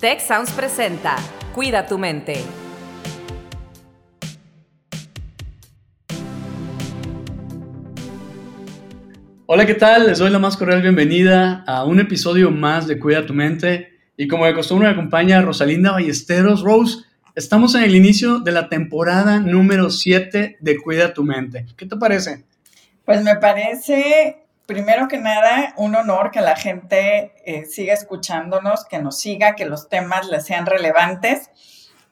Tech Sounds presenta Cuida tu mente. Hola, ¿qué tal? Les doy la más cordial bienvenida a un episodio más de Cuida tu mente. Y como de costumbre me acompaña Rosalinda Ballesteros. Rose, estamos en el inicio de la temporada número 7 de Cuida tu mente. ¿Qué te parece? Pues me parece primero que nada, un honor que la gente eh, siga escuchándonos, que nos siga, que los temas les sean relevantes.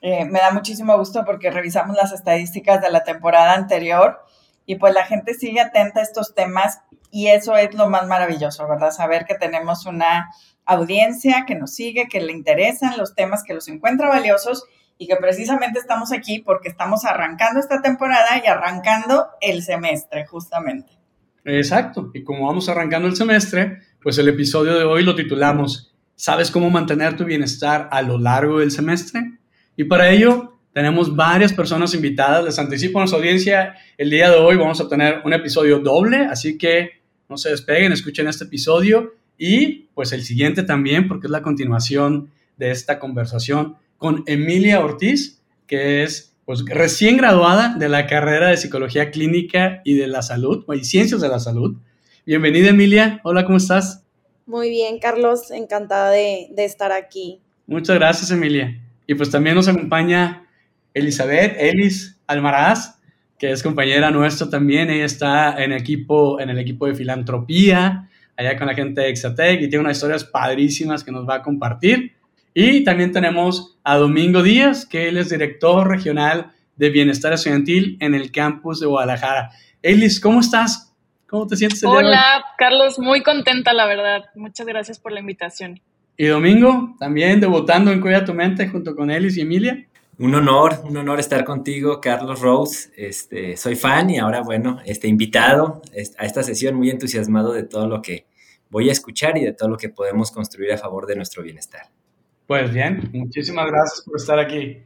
Eh, me da muchísimo gusto porque revisamos las estadísticas de la temporada anterior y pues la gente sigue atenta a estos temas y eso es lo más maravilloso, ¿verdad? Saber que tenemos una audiencia que nos sigue, que le interesan los temas, que los encuentra valiosos y que precisamente estamos aquí porque estamos arrancando esta temporada y arrancando el semestre, justamente. Exacto. Y como vamos arrancando el semestre, pues el episodio de hoy lo titulamos ¿Sabes cómo mantener tu bienestar a lo largo del semestre? Y para ello tenemos varias personas invitadas. Les anticipo a nuestra audiencia, el día de hoy vamos a tener un episodio doble, así que no se despeguen, escuchen este episodio y pues el siguiente también, porque es la continuación de esta conversación con Emilia Ortiz, que es pues recién graduada de la carrera de Psicología Clínica y de la Salud, y Ciencias de la Salud. Bienvenida, Emilia. Hola, ¿cómo estás? Muy bien, Carlos. Encantada de, estar aquí. Muchas gracias, Emilia. Y pues también nos acompaña Elizabeth Elis Almaraz, que es compañera nuestra también. Ella está en, equipo, en el equipo de filantropía, allá con la gente de Exatec, y tiene unas historias padrísimas que nos va a compartir. Y también tenemos a Domingo Díaz, que él es director regional de Bienestar Estudiantil en el campus de Guadalajara. Elis, ¿cómo estás? ¿Cómo te sientes? Hola, Carlos, muy contenta, la verdad. Muchas gracias por la invitación. Y Domingo, también debutando en Cuida tu Mente junto con Elis y Emilia. Un honor, un honor estar contigo, Carlos Rose. Este, soy fan y ahora, bueno, este, invitado a esta sesión, muy entusiasmado de todo lo que voy a escuchar y de todo lo que podemos construir a favor de nuestro bienestar. Pues bien, muchísimas gracias por estar aquí.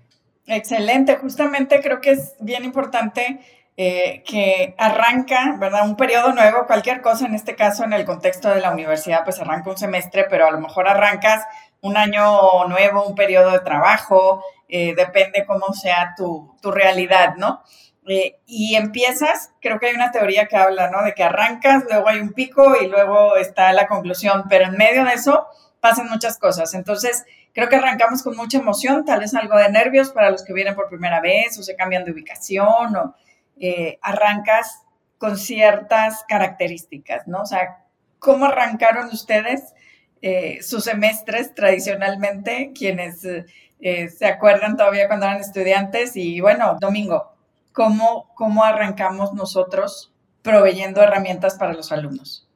Excelente, justamente creo que es bien importante eh, que arranca, ¿verdad? Un periodo nuevo, cualquier cosa, en este caso en el contexto de la universidad, pues arranca un semestre, pero a lo mejor arrancas un año nuevo, un periodo de trabajo, eh, depende cómo sea tu, tu realidad, ¿no? Eh, y empiezas, creo que hay una teoría que habla, ¿no? De que arrancas, luego hay un pico y luego está la conclusión, pero en medio de eso pasan muchas cosas. Entonces, Creo que arrancamos con mucha emoción, tal vez algo de nervios para los que vienen por primera vez o se cambian de ubicación o eh, arrancas con ciertas características, ¿no? O sea, ¿cómo arrancaron ustedes eh, sus semestres tradicionalmente, quienes eh, se acuerdan todavía cuando eran estudiantes? Y bueno, Domingo, ¿cómo, cómo arrancamos nosotros proveyendo herramientas para los alumnos?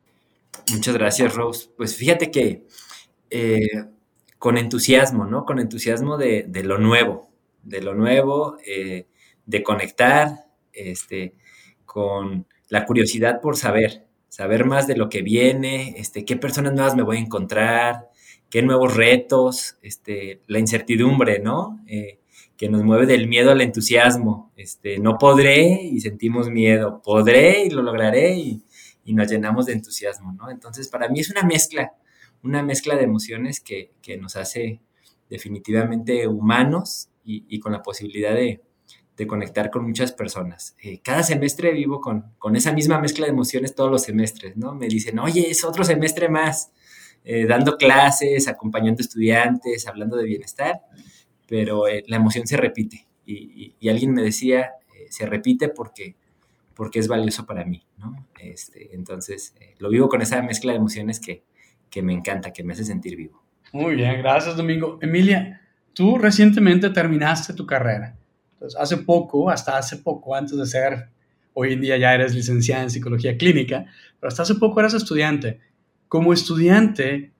Muchas gracias, Rose. Pues fíjate que con entusiasmo, ¿no? Con entusiasmo de, lo nuevo, de lo nuevo, eh, de conectar, este, con la curiosidad por saber, saber más de lo que viene, este, qué personas nuevas me voy a encontrar, qué nuevos retos, este, la incertidumbre, ¿no? Eh, que nos mueve del miedo al entusiasmo. Este, no podré y sentimos miedo, podré y lo lograré y, y nos llenamos de entusiasmo, ¿no? Entonces, para mí es una mezcla una mezcla de emociones que, nos hace definitivamente humanos y, con la posibilidad de, conectar con muchas personas. Eh, cada semestre vivo con, esa misma mezcla de emociones todos los semestres, ¿no? Me dicen, oye, es otro semestre más, eh, dando clases, acompañando estudiantes, hablando de bienestar, pero eh, la emoción se repite. Y, alguien me decía, se repite porque, porque es valioso para mí, ¿no? Este, entonces, lo vivo con esa mezcla de emociones que, que me encanta, que me hace sentir vivo. Muy bien, gracias Domingo. Emilia, tú recientemente terminaste tu carrera. Entonces, hace poco, hasta hace poco, antes de ser, hoy en día ya eres licenciada en psicología clínica, pero hasta hace poco eras estudiante. Como estudiante,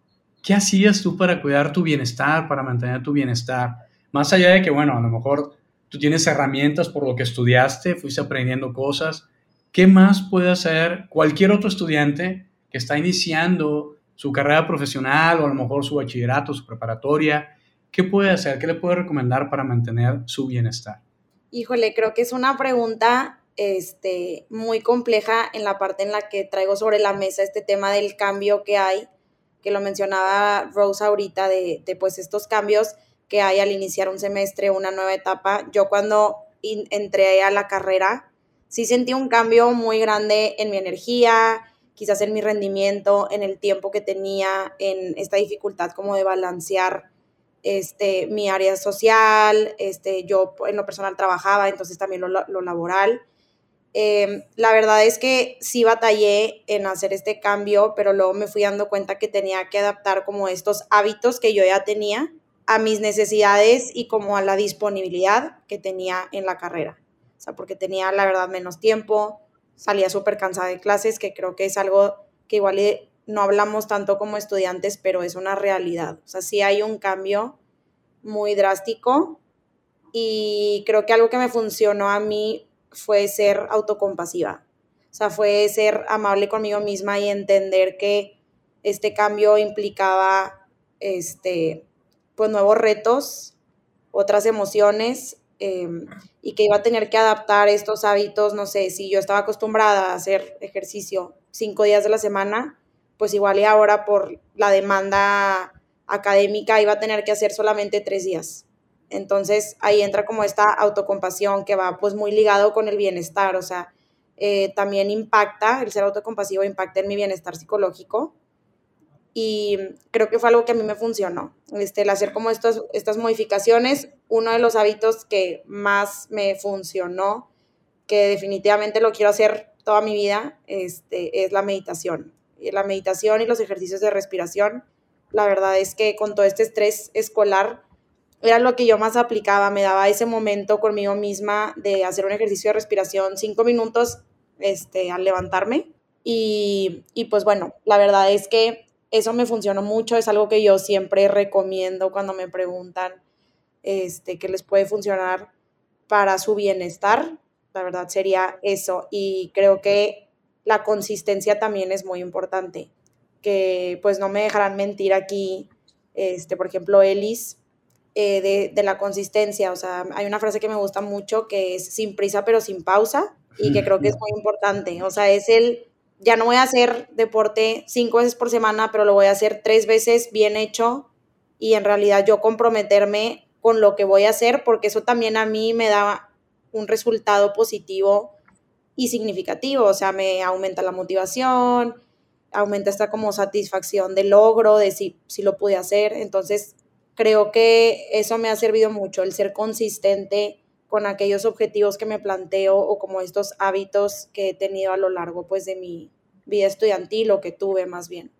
¿qué hacías tú para cuidar tu bienestar, para mantener tu bienestar? Más allá de que, bueno, a lo mejor tú tienes herramientas por lo que estudiaste, fuiste aprendiendo cosas, ¿qué más puede hacer cualquier otro estudiante que está iniciando su carrera profesional o a lo mejor su bachillerato, su preparatoria, ¿qué puede hacer? ¿Qué le puede recomendar para mantener su bienestar? Híjole, creo que es una pregunta este, muy compleja en la parte en la que traigo sobre la mesa este tema del cambio que hay, que lo mencionaba Rose ahorita, de, de pues estos cambios que hay al iniciar un semestre, una nueva etapa. Yo cuando entré a la carrera, sí sentí un cambio muy grande en mi energía, quizás en mi rendimiento, en el tiempo que tenía, en esta dificultad como de balancear este, mi área social, este, yo en lo personal trabajaba, entonces también lo, lo laboral. Em, la verdad es que sí batallé en hacer este cambio, pero luego me fui dando cuenta que tenía que adaptar como estos hábitos que yo ya tenía a mis necesidades y como a la disponibilidad que tenía en la carrera. O sea, porque tenía la verdad menos tiempo, salía súper cansada de clases, que creo que es algo que igual no hablamos tanto como estudiantes, pero es una realidad. O sea, sí hay un cambio muy drástico y creo que algo que me funcionó a mí fue ser autocompasiva. O sea, fue ser amable conmigo misma y entender que este cambio implicaba este, pues nuevos retos, otras emociones em, y que iba a tener que adaptar estos hábitos, no sé, si yo estaba acostumbrada a hacer ejercicio cinco días de la semana, pues igual y ahora por la demanda académica iba a tener que hacer solamente tres días. Entonces ahí entra como esta autocompasión que va pues muy ligado con el bienestar, o sea, eh, también impacta, el ser autocompasivo impacta en mi bienestar psicológico y creo que fue algo que a mí me funcionó, este, el hacer como estas, estas modificaciones, uno de los hábitos que más me funcionó, que definitivamente lo quiero hacer toda mi vida, este, es la meditación. Y la meditación y los ejercicios de respiración, la verdad es que con todo este estrés escolar, era lo que yo más aplicaba, me daba ese momento conmigo misma de hacer un ejercicio de respiración, cinco minutos este, al levantarme. Y, y pues bueno, la verdad es que eso me funcionó mucho, es algo que yo siempre recomiendo cuando me preguntan este, que les puede funcionar para su bienestar. La verdad sería eso. Y creo que la consistencia también es muy importante. Que pues no me dejarán mentir aquí, este, por ejemplo, Elis eh, de, de, la consistencia. O sea, hay una frase que me gusta mucho que es sin prisa pero sin pausa y que creo que es muy importante. O sea, es el, ya no voy a hacer deporte cinco veces por semana, pero lo voy a hacer tres veces bien hecho y en realidad yo comprometerme con lo que voy a hacer porque eso también a mí me da un resultado positivo y significativo. O sea, me aumenta la motivación, aumenta esta como satisfacción de logro, de si, si lo pude hacer. Entonces, creo que eso me ha servido mucho, el ser consistente con aquellos objetivos que me planteo o como estos hábitos que he tenido a lo largo pues de mi vida estudiantil o que tuve más bien.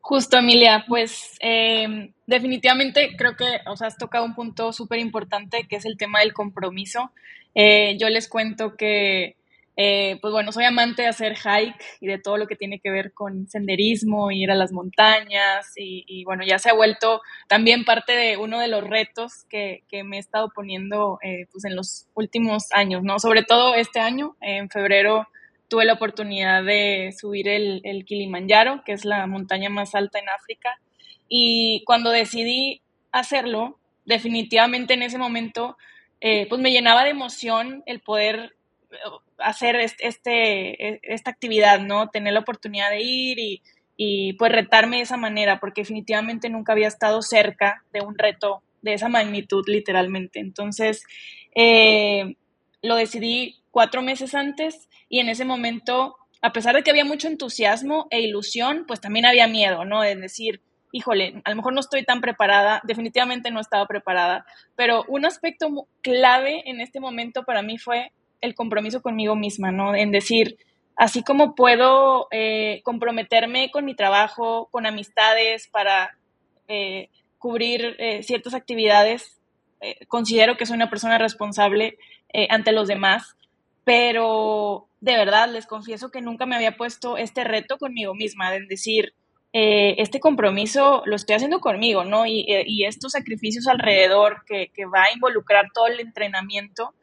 Justo, Emilia, pues eh, definitivamente creo que o sea, has tocado un punto súper importante que es el tema del compromiso. Eh, yo les cuento que eh, pues bueno, soy amante de hacer hike y de todo lo que tiene que ver con senderismo, ir a las montañas y, bueno, ya se ha vuelto también parte de uno de los retos que, me he estado poniendo eh, pues en los últimos años, ¿no? Sobre todo este año, en febrero tuve la oportunidad de subir el, el Kilimanjaro, que es la montaña más alta en África, y cuando decidí hacerlo, definitivamente en ese momento, eh, pues me llenaba de emoción el poder hacer este, e, esta actividad, ¿no? Tener la oportunidad de ir y, y pues retarme de esa manera, porque definitivamente nunca había estado cerca de un reto de esa magnitud, literalmente. Entonces, eh, lo decidí cuatro meses antes y en ese momento, a pesar de que había mucho entusiasmo e ilusión, pues también había miedo, ¿no? De decir, híjole, a lo mejor no estoy tan preparada, definitivamente no estaba preparada, pero un aspecto clave en este momento para mí fue el compromiso conmigo misma, ¿no? En decir, así como puedo eh, comprometerme con mi trabajo, con amistades para eh, cubrir eh, ciertas actividades, considero que soy una persona responsable ante los demás, pero de verdad les confieso que nunca me había puesto este reto conmigo misma, en decir, este compromiso lo estoy haciendo conmigo, ¿no? Y, estos sacrificios alrededor que, que, va a involucrar todo el entrenamiento,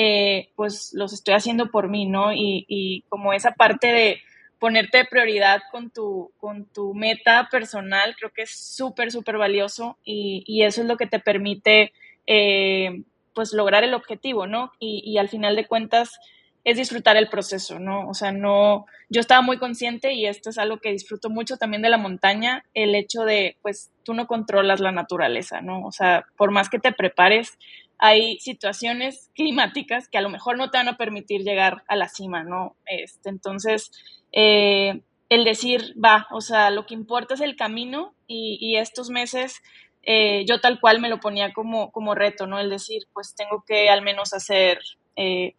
eh, pues los estoy haciendo por mí, ¿no? Y, como esa parte de ponerte de prioridad con tu, con tu meta personal, creo que es súper, súper valioso y, eso es lo que te permite, eh, pues, lograr el objetivo, ¿no? Y, al final de cuentas, es disfrutar el proceso, ¿no? O sea, no, yo estaba muy consciente y esto es algo que disfruto mucho también de la montaña, el hecho de, pues, tú no controlas la naturaleza, ¿no? O sea, por más que te prepares, hay situaciones climáticas que a lo mejor no te van a permitir llegar a la cima, ¿no? Este, entonces, eh, el decir, va, o sea, lo que importa es el camino y, estos meses eh, yo tal cual me lo ponía como, como reto, ¿no? El decir, pues tengo que al menos hacer eh,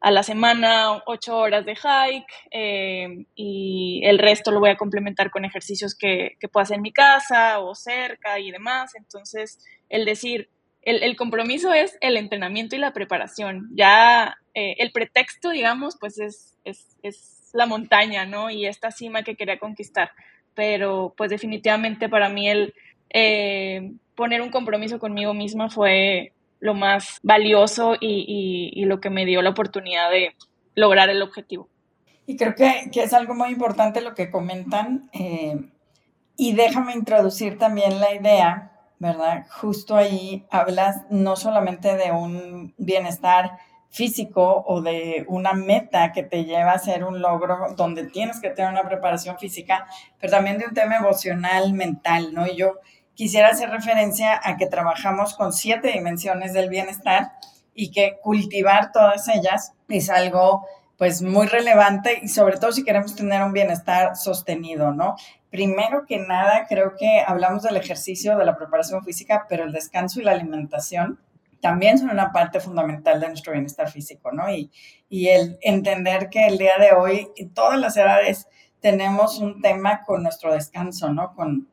a la semana ocho horas de hike y el resto lo voy a complementar con ejercicios que, que puedo hacer en mi casa o cerca y demás. Entonces, el decir, el, compromiso es el entrenamiento y la preparación. Ya eh, el pretexto, digamos, pues es, es, la montaña, ¿no? Y esta cima que quería conquistar. Pero pues definitivamente para mí el eh, poner un compromiso conmigo misma fue lo más valioso y, lo que me dio la oportunidad de lograr el objetivo. Y creo que, es algo muy importante lo que comentan. Eh, y déjame introducir también la idea ¿verdad? Justo ahí hablas no solamente de un bienestar físico o de una meta que te lleva a ser un logro donde tienes que tener una preparación física, pero también de un tema emocional, mental, ¿no? Y yo quisiera hacer referencia a que trabajamos con siete dimensiones del bienestar y que cultivar todas ellas es algo pues muy relevante y sobre todo si queremos tener un bienestar sostenido, ¿no? Primero que nada, creo que hablamos del ejercicio, de la preparación física, pero el descanso y la alimentación también son una parte fundamental de nuestro bienestar físico, ¿no? Y, y el entender que el día de hoy, en todas las edades, tenemos un tema con nuestro descanso, ¿no? Con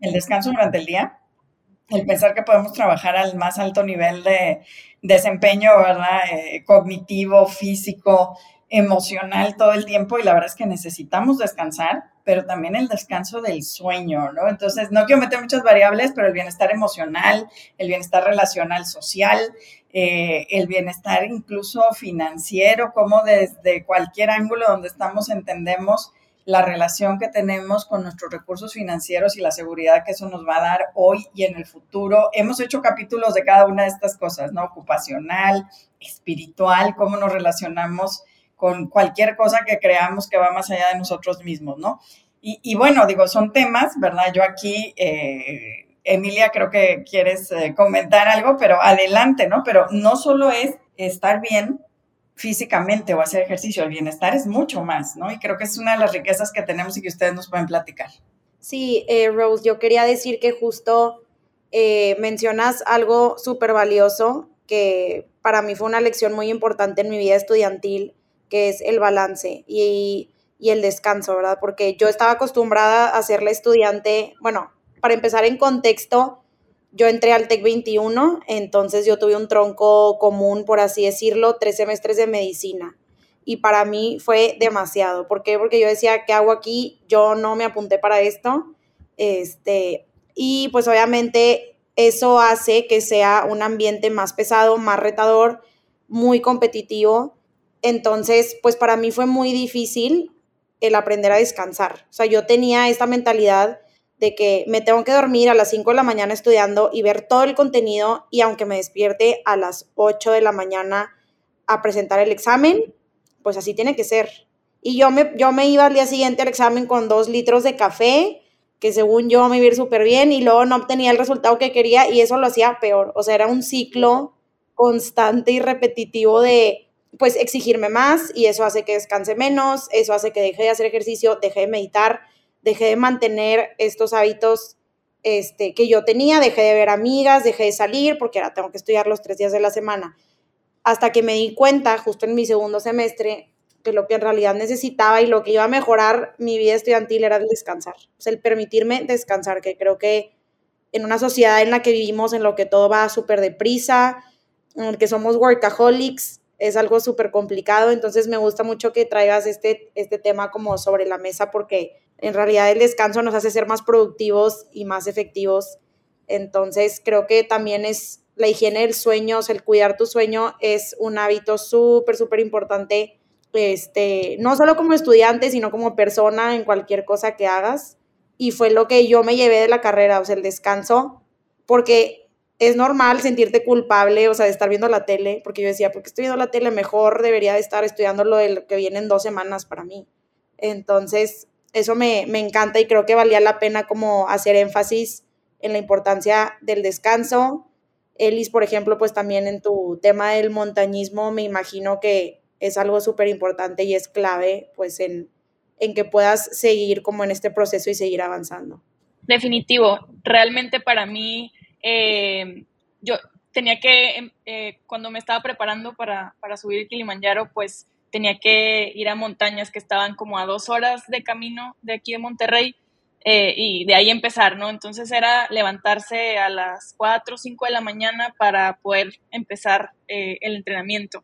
el descanso durante el día, el pensar que podemos trabajar al más alto nivel de desempeño, ¿verdad? Eh, cognitivo, físico, emocional todo el tiempo y la verdad es que necesitamos descansar pero también el descanso del sueño, ¿no? Entonces, no quiero meter muchas variables, pero el bienestar emocional, el bienestar relacional social, eh, el bienestar incluso financiero, como desde cualquier ángulo donde estamos entendemos la relación que tenemos con nuestros recursos financieros y la seguridad que eso nos va a dar hoy y en el futuro. Hemos hecho capítulos de cada una de estas cosas, ¿no? Ocupacional, espiritual, cómo nos relacionamos con cualquier cosa que creamos que va más allá de nosotros mismos, ¿no? Y, bueno, digo, son temas, ¿verdad? Yo aquí, eh, Emilia, creo que quieres eh, comentar algo, pero adelante, ¿no? Pero no solo es estar bien físicamente o hacer ejercicio, el bienestar es mucho más, ¿no? Y creo que es una de las riquezas que tenemos y que ustedes nos pueden platicar. Sí, eh, Rose, yo quería decir que justo mencionas algo súper valioso que para mí fue una lección muy importante en mi vida estudiantil que es el balance y, el descanso, ¿verdad? Porque yo estaba acostumbrada a ser la estudiante, bueno, para empezar en contexto, yo entré al TEC 21, entonces yo tuve un tronco común, por así decirlo, tres semestres de medicina. Y para mí fue demasiado. ¿Por qué? Porque yo decía, ¿qué hago aquí? Yo no me apunté para esto. Este, y pues obviamente eso hace que sea un ambiente más pesado, más retador, muy competitivo entonces, pues para mí fue muy difícil el aprender a descansar. O sea, yo tenía esta mentalidad de que me tengo que dormir a las 5 de la mañana estudiando y ver todo el contenido y aunque me despierte a las 8 de la mañana a presentar el examen, pues así tiene que ser. Y yo me, yo me iba al día siguiente al examen con dos litros de café, que según yo me iba a súper bien y luego no obtenía el resultado que quería y eso lo hacía peor. O sea, era un ciclo constante y repetitivo de pues exigirme más y eso hace que descanse menos, eso hace que deje de hacer ejercicio, deje de meditar, deje de mantener estos hábitos este, que yo tenía, dejé de ver amigas, dejé de salir porque ahora tengo que estudiar los tres días de la semana. Hasta que me di cuenta, justo en mi segundo semestre, que lo que en realidad necesitaba y lo que iba a mejorar mi vida estudiantil era el descansar, o el permitirme descansar, que creo que en una sociedad en la que vivimos, en lo que todo va súper deprisa, en el que somos workaholics, es algo súper complicado, entonces me gusta mucho que traigas este, este tema como sobre la mesa porque en realidad el descanso nos hace ser más productivos y más efectivos. Entonces creo que también es la higiene del sueño, el cuidar tu sueño es un hábito súper, súper importante, este, no solo como estudiante, sino como persona en cualquier cosa que hagas. Y fue lo que yo me llevé de la carrera, o sea, el descanso, porque es normal sentirte culpable, o sea, de estar viendo la tele, porque yo decía, porque estoy viendo la tele, mejor debería de estar estudiando lo que viene en dos semanas para mí. Entonces, eso me, me encanta y creo que valía la pena como hacer énfasis en la importancia del descanso. Elis, por ejemplo, pues también en tu tema del montañismo, me imagino que es algo súper importante y es clave, pues, en, en que puedas seguir como en este proceso y seguir avanzando. Definitivo, realmente para mí eh, yo tenía que, em, eh, cuando me estaba preparando para, para subir el Kilimanjaro, pues tenía que ir a montañas que estaban como a dos horas de camino de aquí de Monterrey eh, y de ahí empezar, ¿no? Entonces era levantarse a las 4 o 5 de la mañana para poder empezar el entrenamiento.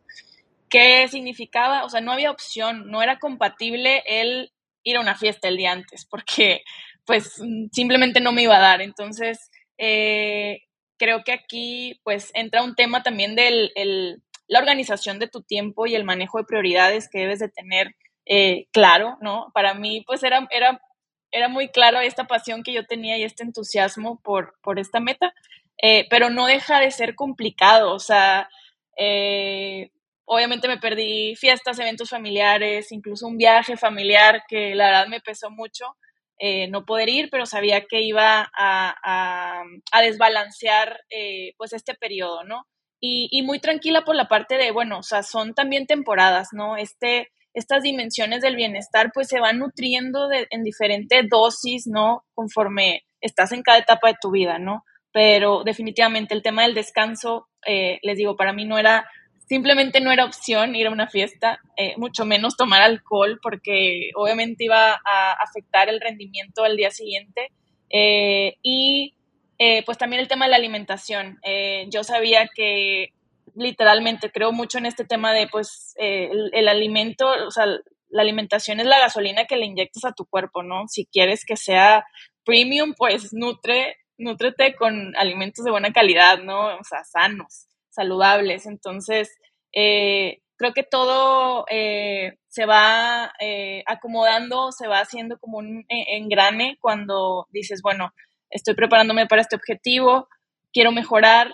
¿Qué significaba? O sea, no había opción, no era compatible el ir a una fiesta el día antes, porque pues simplemente no me iba a dar. Entonces, eh, creo que aquí pues entra un tema también de la organización de tu tiempo y el manejo de prioridades que debes de tener eh, claro, ¿no? Para mí pues era, era, era muy claro esta pasión que yo tenía y este entusiasmo por, por esta meta, eh, pero no deja de ser complicado, o sea, obviamente me perdí fiestas, eventos familiares, incluso un viaje familiar que la verdad me pesó mucho, eh, no poder ir, pero sabía que iba a, desbalancear eh, pues este periodo, ¿no? Y, muy tranquila por la parte de, bueno, o sea, son también temporadas, ¿no? Este, estas dimensiones del bienestar pues se van nutriendo en diferente dosis, ¿no? Conforme estás en cada etapa de tu vida, ¿no? Pero definitivamente el tema del descanso, eh, les digo, para mí no era simplemente no era opción ir a una fiesta, eh, mucho menos tomar alcohol, porque obviamente iba a afectar el rendimiento al día siguiente. Eh, y eh, pues también el tema de la alimentación. yo sabía que literalmente creo mucho en este tema de pues el, el, alimento, o sea, la alimentación es la gasolina que le inyectas a tu cuerpo, ¿no? Si quieres que sea premium, pues nutre, nutrete con alimentos de buena calidad, ¿no? O sea, sanos saludables. Entonces, eh, creo que todo eh, se va eh, acomodando, se va haciendo como un engrane cuando dices, bueno, estoy preparándome para este objetivo, quiero mejorar.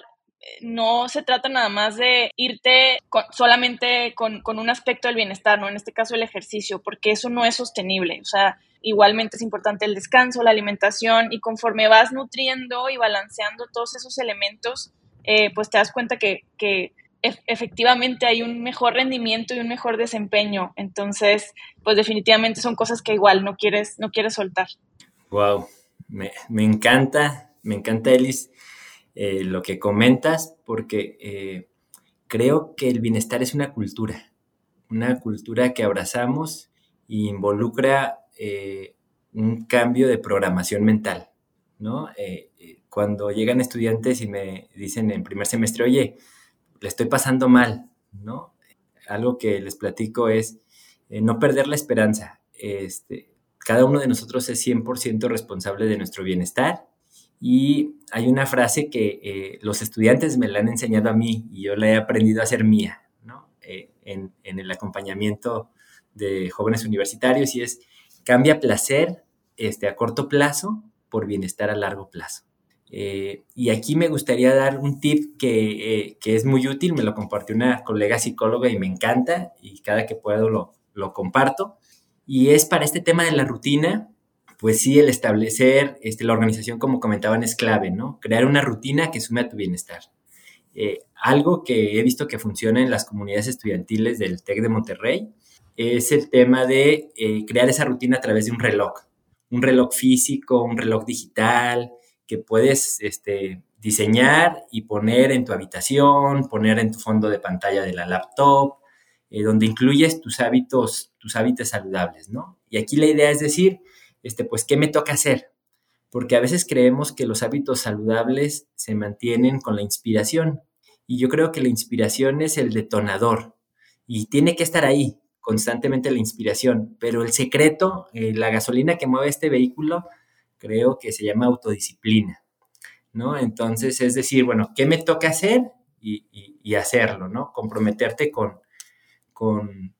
No se trata nada más de irte solamente con, con, un aspecto del bienestar, ¿no? En este caso el ejercicio, porque eso no es sostenible. O sea, igualmente es importante el descanso, la alimentación, y conforme vas nutriendo y balanceando todos esos elementos, eh, pues te das cuenta que, efectivamente hay un mejor rendimiento y un mejor desempeño. Entonces, pues definitivamente son cosas que igual no quieres, no quieres soltar. Wow, me, encanta, me encanta, Elis, eh, lo que comentas, porque eh, creo que el bienestar es una cultura, una cultura que abrazamos e involucra un cambio de programación mental, ¿no? Cuando llegan estudiantes y me dicen en primer semestre, oye, le estoy pasando mal, ¿no? Algo que les platico es eh, no perder la esperanza. Este, cada uno de nosotros es 100% responsable de nuestro bienestar y hay una frase que eh, los estudiantes me la han enseñado a mí y yo la he aprendido a hacer mía, ¿no? Eh, en, en, el acompañamiento de jóvenes universitarios y es cambia placer este, a corto plazo por bienestar a largo plazo. Eh, y aquí me gustaría dar un tip que, eh, que, es muy útil, me lo compartió una colega psicóloga y me encanta y cada que puedo lo, lo, comparto. Y es para este tema de la rutina, pues sí, el establecer este, la organización, como comentaban, es clave, ¿no? Crear una rutina que sume a tu bienestar. Eh, algo que he visto que funciona en las comunidades estudiantiles del TEC de Monterrey es el tema de crear esa rutina a través de un reloj. Un reloj físico, un reloj digital, que puedes este, diseñar y poner en tu habitación, poner en tu fondo de pantalla de la laptop, eh, donde incluyes tus hábitos, tus hábitos saludables, ¿no? Y aquí la idea es decir, este, pues, ¿qué me toca hacer? Porque a veces creemos que los hábitos saludables se mantienen con la inspiración. Y yo creo que la inspiración es el detonador y tiene que estar ahí constantemente la inspiración. Pero el secreto, eh, la gasolina que mueve este vehículo, creo que se llama autodisciplina, ¿no? Entonces, es decir, bueno, ¿qué me toca hacer? Y, hacerlo, ¿no? Comprometerte con, con,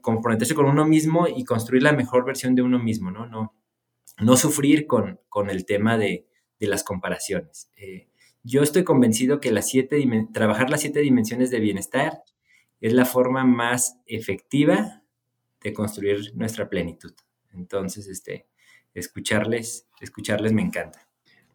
comprometerse con uno mismo y construir la mejor versión de uno mismo, ¿no? No, no sufrir con, con el tema de, las comparaciones. Eh, yo estoy convencido que las siete trabajar las siete dimensiones de bienestar es la forma más efectiva de construir nuestra plenitud. Entonces, este, escucharles, escucharles me encanta.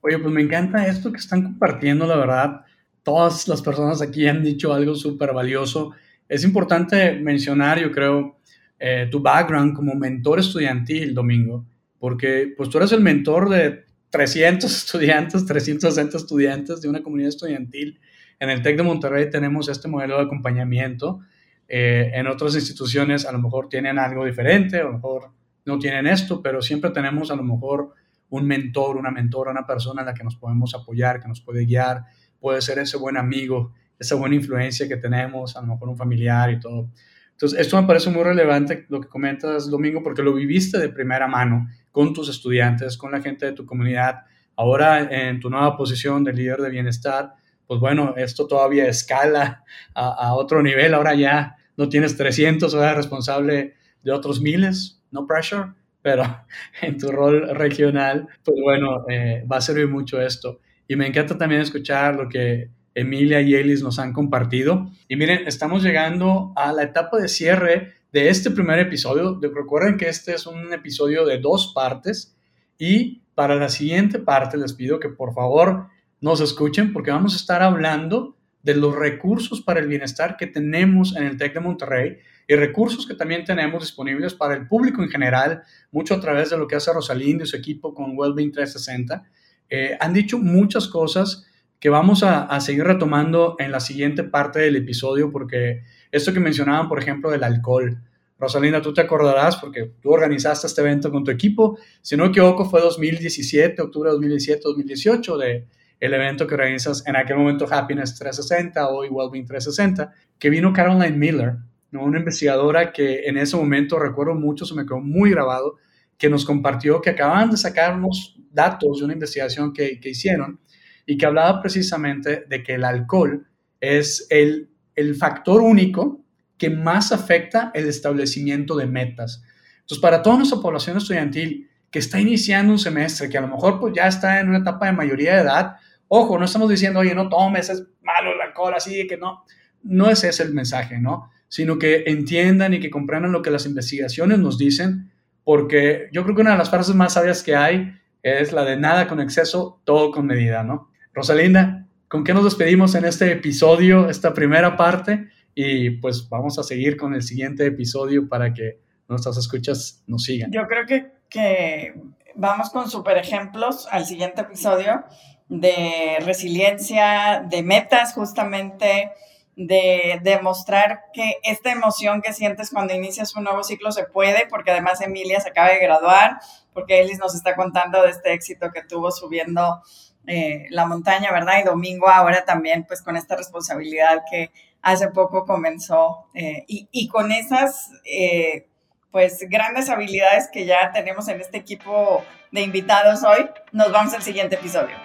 Oye, pues me encanta esto que están compartiendo, la verdad. Todas las personas aquí han dicho algo súper valioso. Es importante mencionar, yo creo, eh, tu background como mentor estudiantil, Domingo, porque pues tú eres el mentor de 300 estudiantes, 360 estudiantes de una comunidad estudiantil. En el TEC de Monterrey tenemos este modelo de acompañamiento. Eh, en otras instituciones a lo mejor tienen algo diferente, a lo mejor no tienen esto, pero siempre tenemos a lo mejor un mentor, una mentora, una persona en la que nos podemos apoyar, que nos puede guiar, puede ser ese buen amigo, esa buena influencia que tenemos, a lo mejor un familiar y todo. Entonces, esto me parece muy relevante lo que comentas, Domingo, porque lo viviste de primera mano con tus estudiantes, con la gente de tu comunidad. Ahora, en tu nueva posición de líder de bienestar, pues bueno, esto todavía escala a, otro nivel. Ahora ya no tienes 300, eres responsable de otros miles, no pressure, pero en tu rol regional, pues bueno, eh, va a servir mucho esto. Y me encanta también escuchar lo que Emilia y Elis nos han compartido. Y miren, estamos llegando a la etapa de cierre de este primer episodio. Recuerden que este es un episodio de dos partes y para la siguiente parte les pido que por favor nos escuchen porque vamos a estar hablando de los recursos para el bienestar que tenemos en el TEC de Monterrey y recursos que también tenemos disponibles para el público en general, mucho a través de lo que hace Rosalind y su equipo con Wellbeing 360. Eh, han dicho muchas cosas que vamos a, seguir retomando en la siguiente parte del episodio, porque esto que mencionaban, por ejemplo, del alcohol. Rosalinda, tú te acordarás porque tú organizaste este evento con tu equipo. Si no me equivoco, fue 2017, octubre de 2017, 2018, de el evento que organizas en aquel momento Happiness 360, hoy Wellbeing 360, que vino Caroline Miller, ¿no? una investigadora que en ese momento recuerdo mucho, se me quedó muy grabado, que nos compartió que acababan de sacar unos datos de una investigación que, que hicieron y que hablaba precisamente de que el alcohol es el, el factor único que más afecta el establecimiento de metas. Entonces, para toda nuestra población estudiantil que está iniciando un semestre, que a lo mejor pues ya está en una etapa de mayoría de edad, ojo, no estamos diciendo, oye, no tomes, es malo el alcohol, así que no, no es ese el mensaje, ¿no? Sino que entiendan y que comprendan lo que las investigaciones nos dicen, porque yo creo que una de las frases más sabias que hay es la de nada con exceso, todo con medida, ¿no? Rosalinda, ¿con qué nos despedimos en este episodio, esta primera parte? Y pues vamos a seguir con el siguiente episodio para que nuestras escuchas nos sigan. Yo creo que, que vamos con super ejemplos al siguiente episodio de resiliencia, de metas justamente, de demostrar que esta emoción que sientes cuando inicias un nuevo ciclo se puede, porque además Emilia se acaba de graduar, porque Elis nos está contando de este éxito que tuvo subiendo eh, la montaña, ¿verdad? Y domingo ahora también, pues con esta responsabilidad que hace poco comenzó eh, y, con esas, eh, pues grandes habilidades que ya tenemos en este equipo de invitados hoy, nos vamos al siguiente episodio.